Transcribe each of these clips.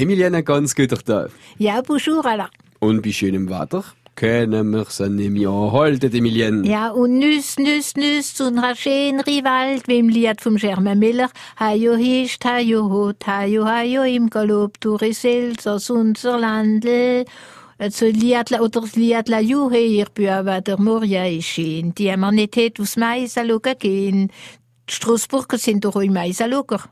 Emilienne, ganz guter Tag. Ja, bonjour Alain. Und bei schönem Wetter können wir sie nicht mehr anhalten, Emilienne. Ja, und nüss, nüss, nüss, zu einer schönen Wald, wie im Lied vom Germain Miller. Hajo hischt, hajo hot, hajo, hajo, im Galopp durch Elsass, unser Landl. Also Liedla oder Liedla Juhe, ihr Büber, der Moria ist schön. Die haben wir nicht hätt aufs Mais gehen. Die Straßburger sind doch auch im Mais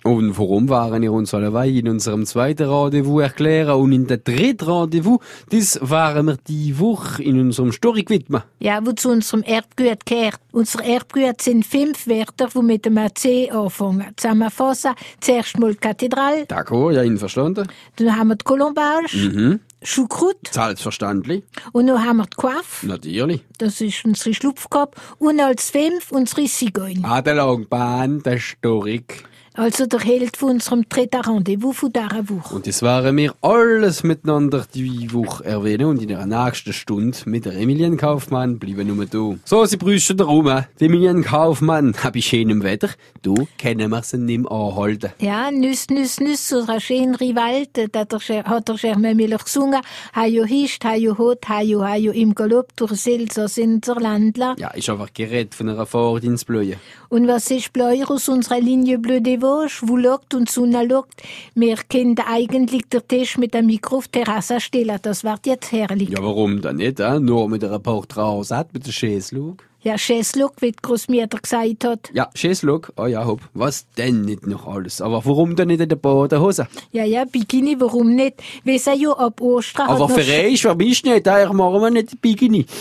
Und warum waren wir uns alle in unserem zweiten Rendezvous erklären und in der dritten Rendezvous, das waren wir die Woche in unserem Story widmen. Ja, wo zu unserem Erbgut gehört. Unser Erbgut sind fünf Wörter, die mit dem C anfangen. Zusammenfassen, zuerst mal die Kathedrale. D'accord, ja, einverstanden. Dann haben wir die Colombage. Mhm. Choucroute. Selbstverständlich. Und dann haben wir die Coiffe. Natürlich. Das ist unsere Schlupfkopf. Und als fünf unsere Zigeun. Ah, der Langbahn, der Storik. Also der Held von unserem dritten Rendezvous von dieser Woche. Und das waren wir alles miteinander die Woche erwähnen und in der nächsten Stunde mit der Emilien Kaufmann bleiben nur da. So, sie brüsten da rum. Die Emilien Kaufmann, hab ich schönem Wetter. Du können wir sie nicht mehr anhalten. Ja, nüss, nüss, nüss, so eine schöne Wald, da hat der Germain Miller gesungen. Hajo hischt, hajo hot, hajo, hajo im Galopp durch Elsass in der Landler. Ja, ist einfach gerät von einer Fahrt ins Blöde. Und was ist Bleuer aus unserer Linie Bleu de Vosges, wo lockt und Sonne lockt? Wir können eigentlich der Tisch mit dem Mikro auf die Terrasse stellen. Das wird jetzt herrlich. Ja, warum dann nicht? Äh? Nur mit einer Porträt mit der Schäslug. Ja, Schäslug, wie die Großmutter gesagt hat. Ja, Schäslug. Oh ja, hopp. Was denn nicht noch alles? Aber warum denn nicht in der Badehose? Ja, ja, Bikini, warum nicht? Wir sind ja ab Ostern. Aber für euch, für mich nicht. Daher machen wir nicht Bikini.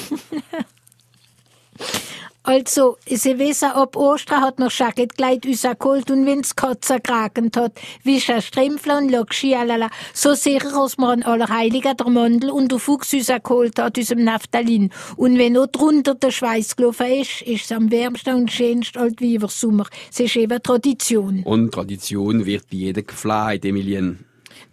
Also, Sie wissen, ab Ostern hat noch Schacketkleid rausgeholt und wenn's Katze geragend hat, wie ein Strempfler und Lokschi, alala. So sicher, als man an Allerheiligen der Mandel und der Fuchs rausgeholt hat, aus dem. Und wenn auch drunter der Schweiß gelaufen ist, ist es am wärmsten und schönsten alt wie Sommer. Es ist eben Tradition. Und Tradition wird bei jedem gefleit, Emilien.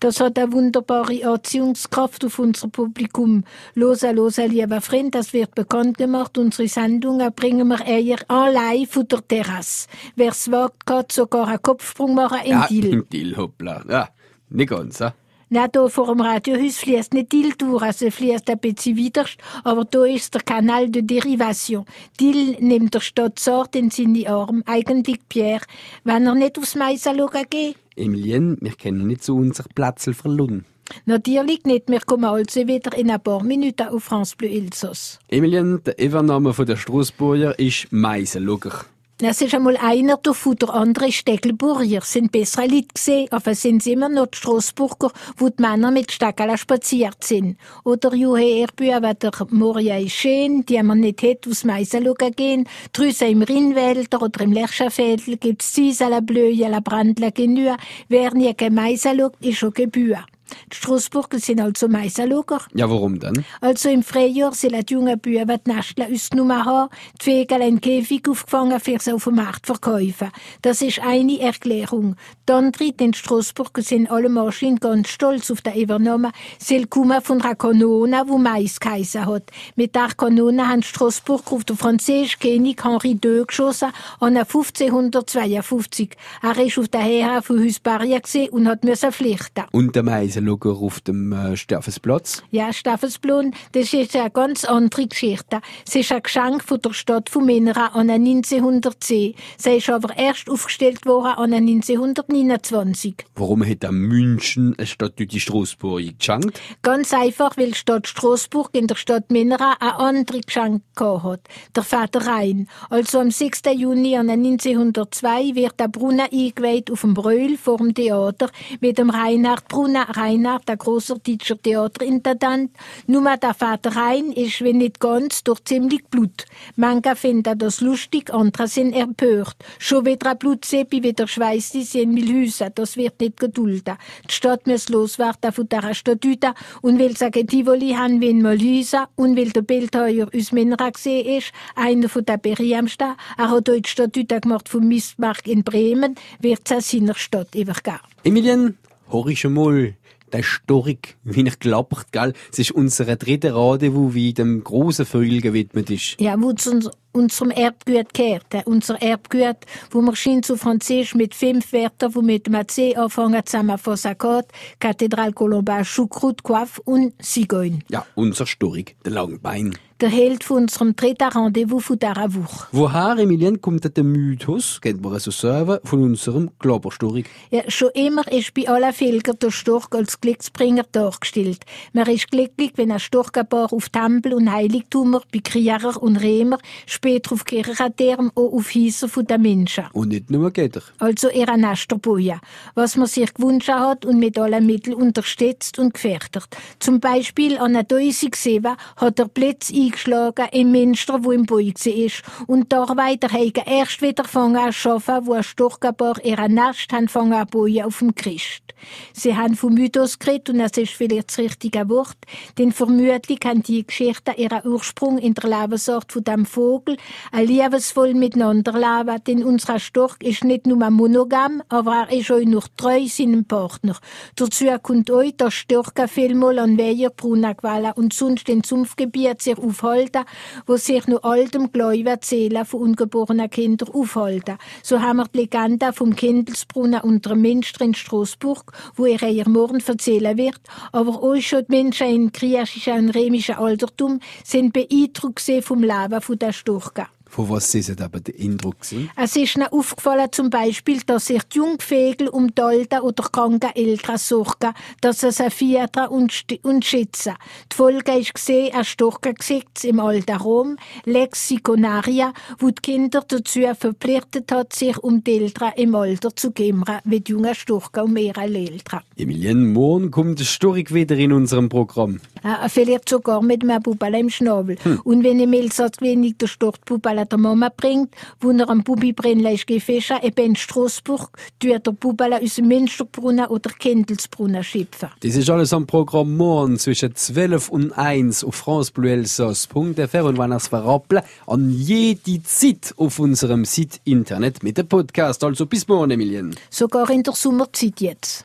Das hat eine wunderbare Anziehungskraft auf unser Publikum. Losa, losa, lieber Freund, das wird bekannt gemacht. Unsere Sendungen bringen wir eher allein von der Terrasse. Wer's wagt, kann sogar einen Kopfsprung machen in ja, Dill. in Dill, hoppla. Ja, nicht ganz, ja. Na, da vor dem Radiohaus fließt nicht Dill durch, also fließt ein bisschen widerst, aber da ist der Kanal de Derivation. Dill nimmt der Stadt Sort in seine Arme, eigentlich Pierre, wenn er nicht aufs Mais geht. Emilien, wir können nicht zu unser Platzl verloren. Natürlich nicht, wir kommen also wieder in ein paar Minuten auf France Bleu Elsass. Emilien, der Evername von der Strassburger ist Meisenluger. Es ist einmal einer davon, der andere Steckelburger. Sind bessere Leute gesehen, aber sind sie immer noch die Strassburger, wo die Männer mit Stackeln spaziert sind. Oder Juhe Erbühe, der Moria ist schön, die man nicht hätte, aus Meisen gehen. Drüssen im Rinnwälder oder im Lerchenfeld gibt's Ziesala Blöje, la Brandla Genüa. Wer nie Meisen schaut, ist schon Gebühr. Die Strassburger sind also Meisenluger. Ja, warum denn? Also im Frühjahr sind die jungen Buben die Nestler ausgenommen haben, die Vögel in Käfig aufgefangen, für sie auf dem Markt verkaufen. Das ist eine Erklärung. Die andere, die Strassburger sind alle Maschinen ganz stolz auf den Übernahme, sie kommen von einer Kanone, die Mais geheissen hat. Mit der Kanone haben Strassburger auf den französischen König Henri II geschossen, an 1552. Er ist auf der Heer von Hüsbaria und hat müssen flüchten. Und der Mais schauen auf dem äh, Staffensplatz. Ja, Staffensplatz, das ist eine ganz andere Geschichte. Es ist ein Geschenk von der Stadt von Minera an 1910. Sie ist aber erst aufgestellt worden an 1929. Warum hat dann München eine Stadt durch die Straßburg geschenkt? Ganz einfach, weil die Stadt Straßburg in der Stadt Minera ein andere Geschenk hat. Der Vater Rhein. Also am 6. Juni 1902 wird der Brunnen eingeweiht auf dem Brühl vor dem Theater mit dem Reinhard Brunner Reinhard, der großer deutscher Theaterintendant. Nur der Vater Rein ist, wenn nicht ganz, durch ziemlich Blut. Manche finden das lustig, andere sind empört. Schon wieder ein Blutseppi, wieder schweißt die in Milhüse. Das wird nicht geduldet. Die Stadt muss loswerden von dieser Statute und will sagen, Tivoli haben wir in Milhüse und weil der Bildheuer aus Minra gesehen ist, einer von der berühmtesten, er hat heute die Statute gemacht von Mistmark in Bremen, wird es seiner Stadt übergeben. Emilien, hör schon mal der Storik, wie ich glaubert, gell? Es ist unser dritter Rendezvous, wie dem großen Vögel gewidmet ist. Ja, wo zu, unserem Erbgut gehört. Unser Erbgut, wo wir schien zu Französisch mit fünf Wörtern, wo mit dem C anfangen, zusammen Fossakot, Kathedral Colombin, Choucroute, Coiffe und Sigoin. Ja, unser Storik, der Langbein. Der Held von unserem dritten Rendezvous von dieser Woche. Woher, Emilien, kommt der Mythos, kennt man so sagen, von unserem Glauberstorik? Ja, schon immer ist bei allen Völkern der Storch als Glücksbringer dargestellt. Man ist glücklich, wenn ein Storchgebar auf Tempel und Heiligtumer, bei Krieger und Römer, später auf Kirchenterm auch auf Häuser der Menschen. Und nicht nur Götter. Also ihre Nesterboja, was man sich gewünscht hat und mit allen Mitteln unterstützt und gefährdet. Zum Beispiel an der Däuse gesehen hat er Plätze eingeschlagen im Münster, wo im Boi ist. Und da weiter haben erst wieder fangen an zu arbeiten, wo ein Storchgebar ihre Nest haben fangen an bauen auf dem Christ. Sie haben vom Mythos geredet und das ist vielleicht das richtige Wort, denn vermutlich haben die Geschichten ihren Ursprung in der Lebensart von dem Vogel, ein liebesvoll miteinander leben, denn unser Storch ist nicht nur monogam, aber er ist auch noch treu seinem Partner. Dazu kommt euch, dass Storche vielmal an Weiher, Brunagwala und sonst in Sumpfgebiet sich aufhalten, wo sich nur altem Gläubigen erzählen von ungeborenen Kindern aufhalten. So haben wir die Legende vom Kindelsbrunnen unter Münster in Straßburg, wo ihr ihr morgen erzählen wird, aber auch schon die Menschen im griechischen und römischen Altertum sind beeindruckt vom Leben der Burqa. Von was Sie sind aber der Eindruck gewesen? Es ist mir aufgefallen zum Beispiel, dass sich die Jungvögel um die alten oder kranken Eltern sorgen, dass sie sie füttern und, und schützen. Die Folge ist gesehen, ein Storkengesetz im alten Rom, Lex Siconaria, wo die Kinder dazu verpflichtet hat, sich um die Eltern im Alter zu kümmern, wie die jungen Storken um ihre Eltern. Emilien, morgen kommt der Storik wieder in unserem Programm. Ja, vielleicht sogar mit einem Bubala im Schnabel. Hm. Und wenn im Elsass wenig der Stortbubala der Mama bringt, wo er am Bubi brennlich gefischt, eben in Straßburg, tut der Bubala aus dem Münsterbrunnen oder Kendelsbrunnen schöpfen. Das ist alles am Programm morgen zwischen 12 und 1 auf francebleuelsass.fr und wenn ihr es verrappeln, an jede Zeit auf unserem Site Internet mit dem Podcast. Also bis morgen, Emilien. Sogar in der Sommerzeit jetzt.